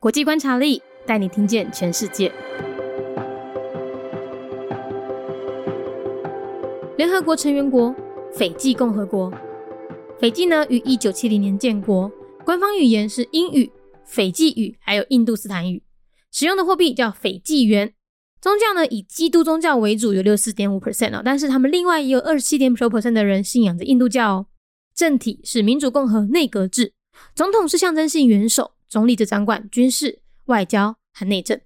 国际观察力带你听见全世界。联合国成员国斐济共和国，斐济呢于一九七零年建国，官方语言是英语、斐济语还有印度斯坦语，使用的货币叫斐济元。宗教呢以基督宗教为主，有六十四点五 percent 哦，但是他们另外也有二十七点九 percent 的人信仰着印度教哦。政体是民主共和内阁制，总统是象征性元首，总理则掌管军事、外交和内政。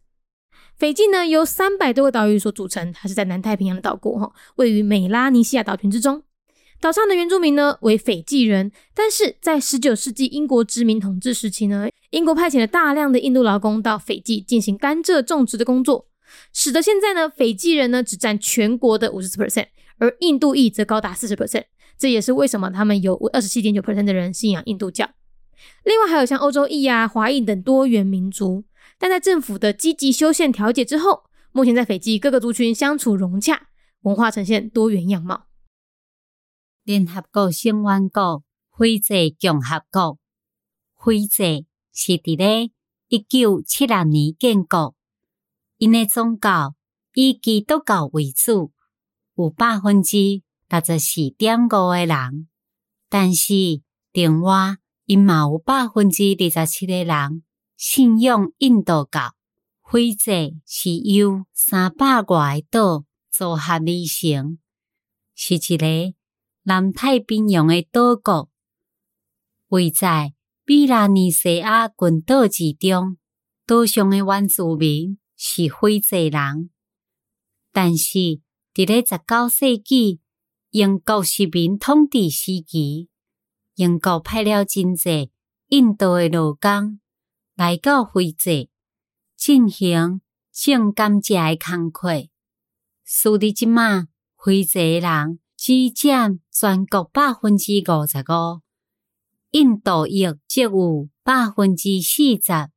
斐济呢由三百多个岛屿所组成，它是在南太平洋的岛国哈，位于美拉尼西亚岛群之中。岛上的原住民呢为斐济人，但是在十九世纪英国殖民统治时期呢，英国派遣了大量的印度劳工到斐济进行甘蔗种植的工作。使得现在呢，斐济人呢只占全国的五十四 percent，而印度裔则高达四十 percent。这也是为什么他们有二十七点九 percent 的人信仰印度教。另外还有像欧洲裔啊、华裔等多元民族。但在政府的积极修宪调解之后，目前在斐济各个族群相处融洽，文化呈现多元样貌。联合国成员国斐济共和国，斐济是伫咧一九七六年建国。因的宗教以基督教为主，有百分之六十四点五的人，但是另外因嘛有百分之二十七的人信仰印度教。斐济是由三百外个岛组合而成，是一个南太平洋的岛国，位在比拉尼西亚群岛之中，岛上的原住民。是非济人，但是伫咧十九世纪英国殖民统治时期，英国派了真济印度的劳工来到非洲进行种甘蔗的工课。所以即马非洲人只占全国百分之五十五，印度裔则有百分之四十。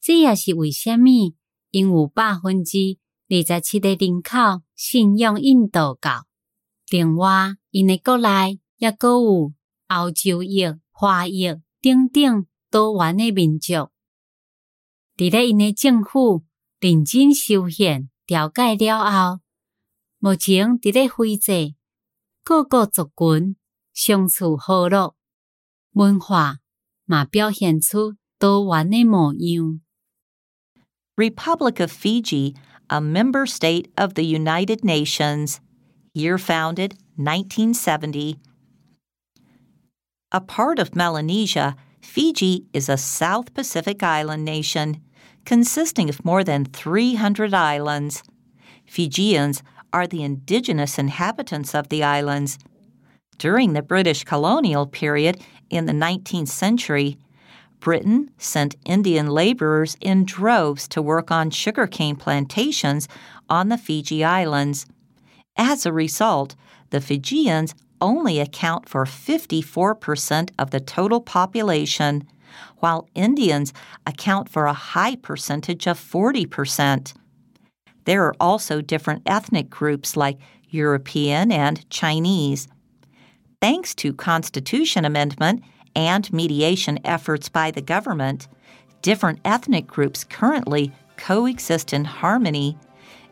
这也是为虾米？因有百分之二十七的人口信仰印度教，另外因的国内也阁有欧洲裔、华裔等等多元的民族。伫咧因的政府认真修宪调解了后，目前伫咧非济各个族群相处和乐，文化嘛表现出多元的模样。Republic of Fiji, a member state of the United Nations, year founded 1970. A part of Melanesia, Fiji is a South Pacific island nation consisting of more than 300 islands. Fijians are the indigenous inhabitants of the islands. During the British colonial period in the 19th century, Britain sent Indian laborers in droves to work on sugarcane plantations on the Fiji Islands. As a result, the Fijians only account for 54% of the total population, while Indians account for a high percentage of 40%. There are also different ethnic groups like European and Chinese. Thanks to Constitution Amendment, and mediation efforts by the government, different ethnic groups currently coexist in harmony,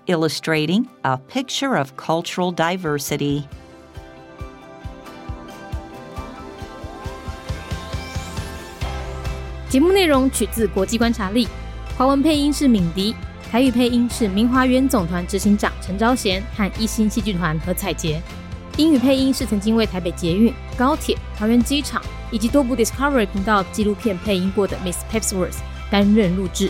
illustrating a picture of cultural diversity. 节目内容取自国际观察力，华文配音是敏迪，台语配音是明华园总团执行长陈昭贤和一星戏剧团何彩杰。英语配音是曾经为台北捷运、高铁、桃园机场以及多部 Discovery 频道纪录片配音过的 Miss Pepsworth 担任录制。